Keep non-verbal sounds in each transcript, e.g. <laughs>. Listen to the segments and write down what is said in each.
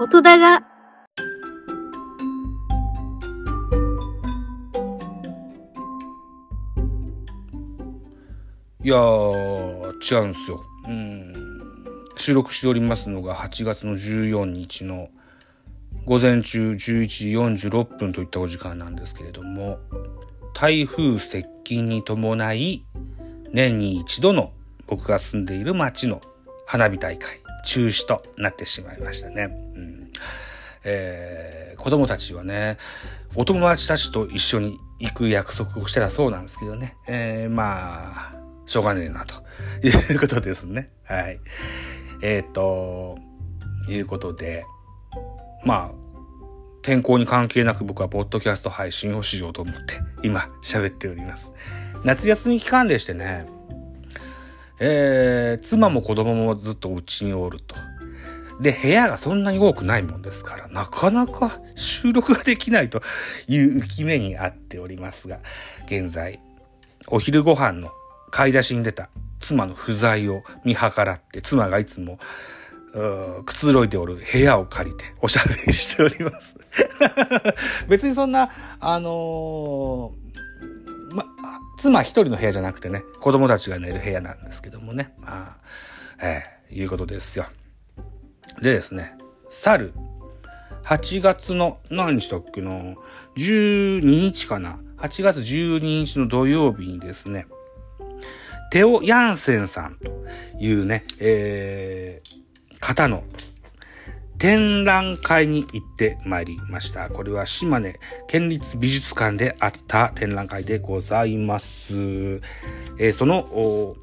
音だが、いや、違うんですよ。うん。収録しておりますのが8月の14日の午前中11時46分といったお時間なんですけれども、台風接近に伴い、年に一度の僕が住んでいる町の花火大会、中止となってしまいましたね。うんえー子供たちはね、お友達たちと一緒に行く約束をしてたそうなんですけどね。えーまあ、しょうがねえな、ということですね。はい。えっ、と、いうことで、まあ、天候に関係なく僕はポッドキャスト配信をしようと思って今喋っております。夏休み期間でしてね、えー、妻も子供もずっとうちにおると。で、部屋がそんなに多くないもんですから、なかなか収録ができないという浮き目にあっておりますが、現在、お昼ご飯の買い出しに出た妻の不在を見計らって、妻がいつも、くつろいでおる部屋を借りておしゃべりしております。<laughs> 別にそんな、あのーま、妻一人の部屋じゃなくてね、子供たちが寝る部屋なんですけどもね。まあ、ええいうことですよ。でですね、去る8月の何日だっけな、12日かな？8月12日の土曜日にですね、テオ・ヤンセンさんというね、えー、方の展覧会に行ってまいりました。これは島根県立美術館であった展覧会でございます。えーその、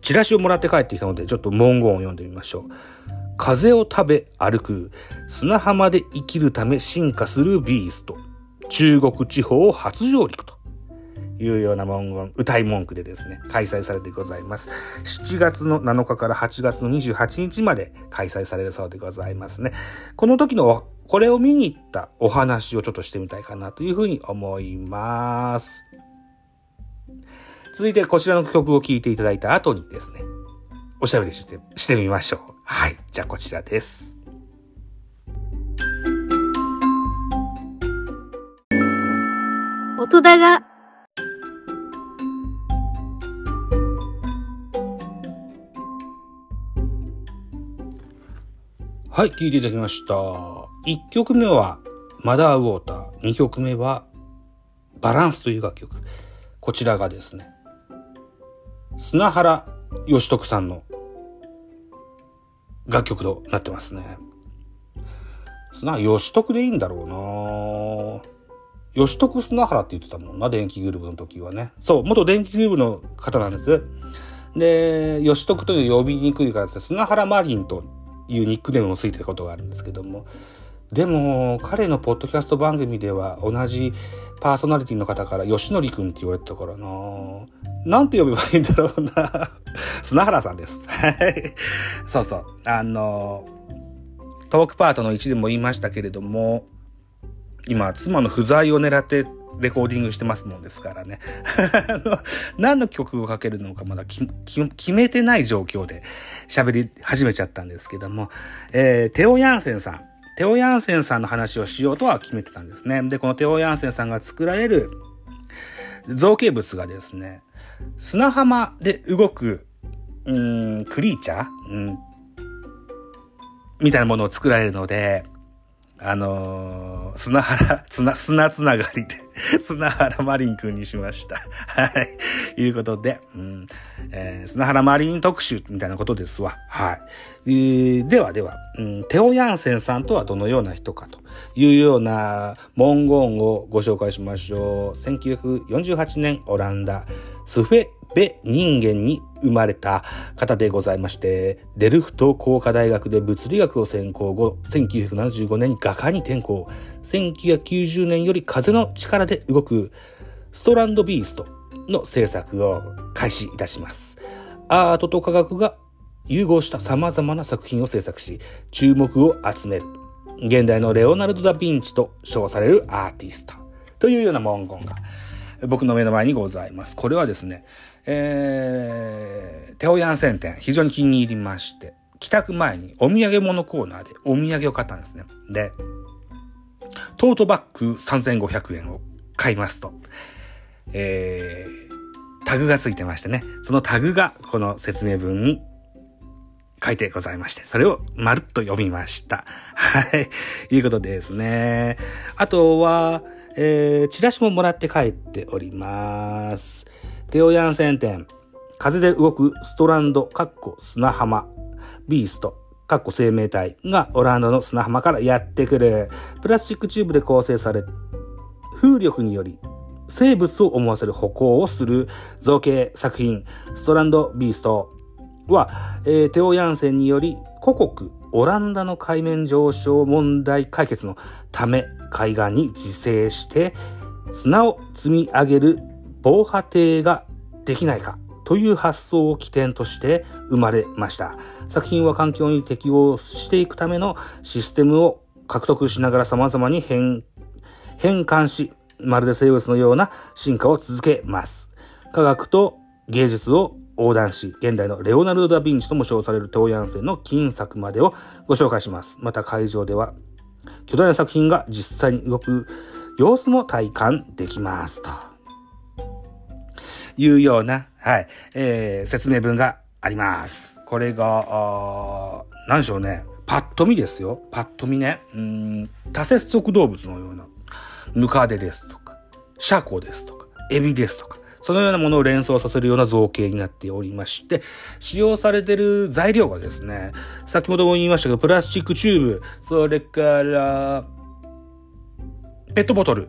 チラシをもらって帰ってきたので、ちょっと文言を読んでみましょう。風を食べ歩く砂浜で生きるため進化するビースト。中国地方初上陸というような文言、歌い文句でですね、開催されてございます。7月の7日から8月の28日まで開催されるそうでございますね。この時のこれを見に行ったお話をちょっとしてみたいかなというふうに思います。続いてこちらの曲を聴いていただいた後にですね、おしゃべりしてしてみましょう。はい。じゃあこちらです。音だが、はい、聴いていただきました。1曲目はマダーウォーター。2曲目はバランスという楽曲。こちらがですね、砂原義徳さんの楽曲となってますね。砂義徳でいいんだろうな義徳砂原って言ってたもんな、電気グループの時はね。そう、元電気グループの方なんです。で、義徳という呼びにくいからですね、砂原マリンというニックネームもついてることがあるんですけども、でも、彼のポッドキャスト番組では同じパーソナリティの方から吉典くんって言われてたからななんて呼べばいいんだろうな <laughs> 砂原さんです。はい。そうそう。あの、トークパートの1でも言いましたけれども、今、妻の不在を狙ってレコーディングしてますもんですからね。<laughs> 何の曲をかけるのかまだ決めてない状況で喋り始めちゃったんですけども、えーテオ・ヤンセンさん。テオ・ヤンセンさんの話をしようとは決めてたんですね。で、このテオ・ヤンセンさんが作られる造形物がですね、砂浜で動く、うん、クリーチャー、うん、みたいなものを作られるので、あのー砂原、砂、砂つながりで、<laughs> 砂原マリンくんにしました。<laughs> はい。いうことで、うんえー砂原マリン特集みたいなことですわ。はい。えーではでは、うん、テオ・ヤンセンさんとはどのような人かというような文言をご紹介しましょう。1948年オランダ、スフェベ人間に生まれた方でございまして、デルフト工科大学で物理学を専攻後、1975年に画家に転校、1990年より風の力で動くストランドビーストの制作を開始いたします。アートと科学が融合した様々な作品を制作し、注目を集める。現代のレオナルド・ダ・ヴィンチと称されるアーティスト。というような文言が僕の目の前にございます。これはですね、えー、テオヤンセン展、非常に気に入りまして、帰宅前にお土産物コーナーでお土産を買ったんですね。で、トートバッグ3500円を買いますと、えー、タグがついてましてね、そのタグがこの説明文に書いてございまして、それをまるっと読みました。はい。いうことですね。あとは、えー、チラシももらって帰っております。テオヤンセン店、風で動くストランド、カッコ砂浜、ビースト、かっこ生命体。がオランダの砂浜からやってくる。プラスチックチューブで構成され、風力により生物を思わせる歩行をする。造形作品、ストランド・ビースト。は、えー、テオ・ヤンセンにより、古国、オランダの海面上昇問題解決のため、海岸に自生して、砂を積み上げる防波堤ができないかという発想を起点として生まれました。作品は環境に適応していくためのシステムを獲得しながら様々に変、変換し、まるで生物のような進化を続けます。科学と芸術を横断し、現代のレオナルド・ダ・ヴィンチとも称される東洋線の金作までをご紹介します。また会場では、巨大な作品が実際に動く様子も体感できますと。いうような、はい、えー、説明文があります。これが、何でしょうね。パッと見ですよ。パッと見ね。うん、多節足動物のような、ムカデですとか、シャコですとか、エビですとか、そのようなものを連想させるような造形になっておりまして、使用されてる材料がですね、先ほども言いましたけど、プラスチックチューブ、それから、ペットボトル、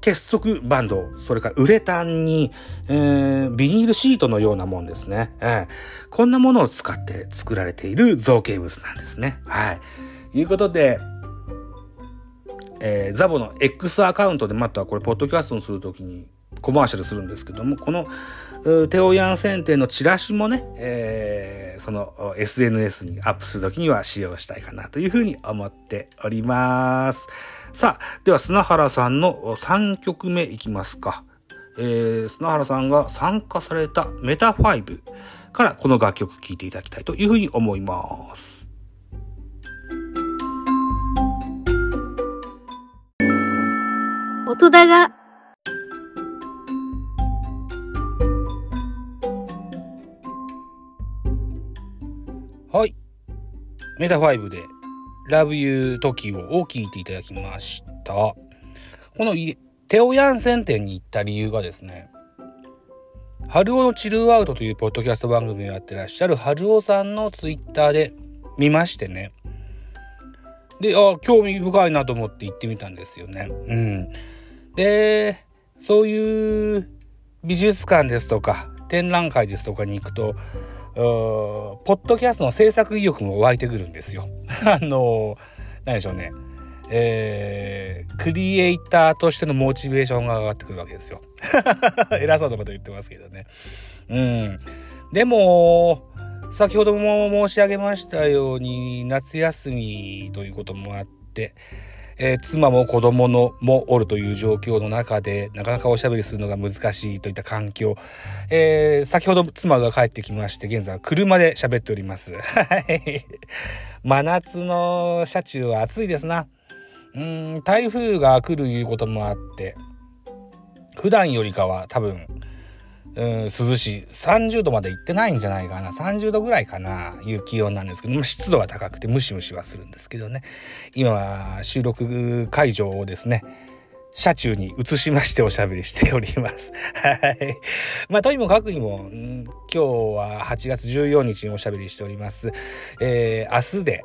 結束バンド、それからウレタンに、えー、ビニールシートのようなもんですね、えー。こんなものを使って作られている造形物なんですね。はい。いうことで、えー、ザボの X アカウントでまたこれ、ポッドキャストにするときにコマーシャルするんですけども、この、テオヤン選定のチラシもね、えー、その SNS にアップするときには使用したいかなというふうに思っております。さあ、では砂原さんの3曲目いきますか。えー、砂原さんが参加されたメタ5からこの楽曲聴いていただきたいというふうに思います。音だがメタ5で Love You Tokyo を聴いていただきました。このテオヤンセン店に行った理由がですね、春尾のチルアウトというポッドキャスト番組をやってらっしゃる春尾さんのツイッターで見ましてね。で、あ、興味深いなと思って行ってみたんですよね。うん。で、そういう美術館ですとか、展覧会ですとかに行くと、ポッドキャストの制作意欲も湧いてくるんですよ。<laughs> あの、何でしょうね。えー、クリエイターとしてのモチベーションが上がってくるわけですよ。<laughs> 偉そうなこと言ってますけどね。うん。でも、先ほども申し上げましたように、夏休みということもあって、えー、妻も子供のもおるという状況の中で、なかなかおしゃべりするのが難しいといった環境。えー、先ほど妻が帰ってきまして、現在は車で喋っております。はい。真夏の車中は暑いですな。うん、台風が来るいうこともあって、普段よりかは多分、うん、涼しい。30度まで行ってないんじゃないかな。30度ぐらいかな。いう気温なんですけど、湿度は高くてムシムシはするんですけどね。今は収録会場をですね、車中に移しましておしゃべりしております。<laughs> はい。まあ、とにもかくにも、今日は8月14日におしゃべりしております。えー、明日で、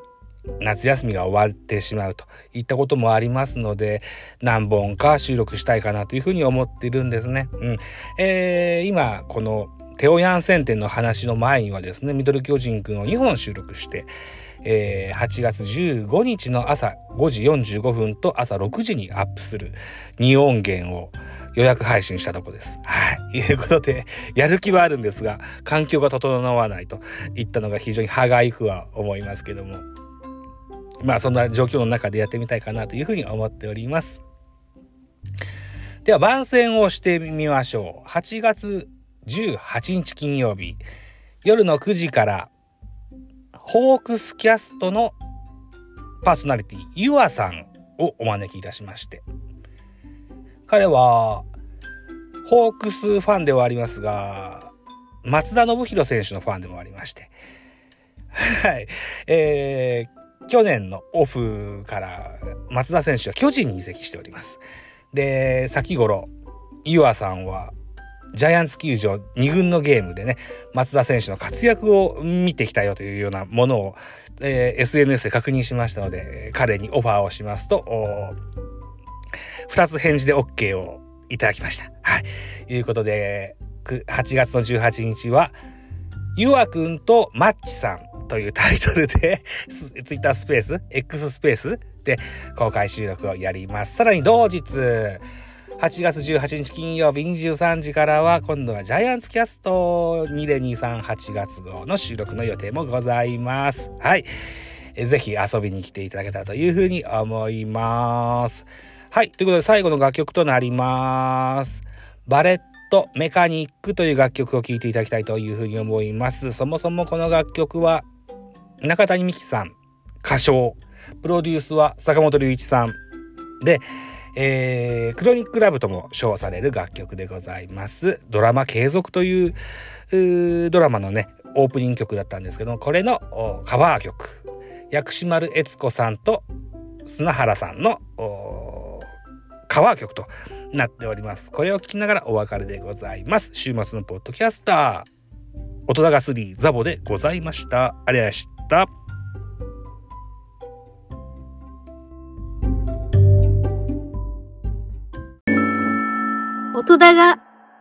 夏休みが終わってしまうといったこともありますので何本か収録したいかなというふうに思っているんですね。うんえー、今このテオヤンセン店の話の前にはですねミドル巨人くんを2本収録して、えー、8月15日の朝5時45分と朝6時にアップする2音源を予約配信したとこです。はい。いうことで、やる気はあるんですが、環境が整わないといったのが非常に歯がゆくは思いますけども。まあそんな状況の中でやってみたいかなというふうに思っております。では番宣をしてみましょう。8月18日金曜日夜の9時からホークスキャストのパーソナリティ、ユアさんをお招きいたしまして、彼は、ホークスファンではありますが、松田信弘選手のファンでもありまして、はい、えー、去年のオフから松田選手は巨人に移籍しております。で、先頃、ユアさんはジャイアンツ球場2軍のゲームでね、松田選手の活躍を見てきたよというようなものを、えー、SNS で確認しましたので、彼にオファーをしますと、2つ返事で OK をいただきました。はい。ということで、8月の18日は、ゆあくんとマッチさんというタイトルで、ツイッタースペース、X スペースで公開収録をやります。さらに同日、8月18日金曜日23時からは今度はジャイアンツキャスト2023-8月号の収録の予定もございます。はい。ぜひ遊びに来ていただけたらというふうに思います。はい。ということで最後の楽曲となります。バレットメカニックという楽曲を聴いていただきたいというふうに思います。そもそもこの楽曲は中谷美紀さん歌唱。プロデュースは坂本龍一さん。で、えー、クロニックラブとも称される楽曲でございます。ドラマ継続というドラマのね、オープニング曲だったんですけどこれのカバー曲。薬師丸悦子さんと砂原さんのカバー曲となっております。これを聞きながらお別れでございます。週末のポッドキャスター、音高3ザボでございました。ありがとうございました。音だが。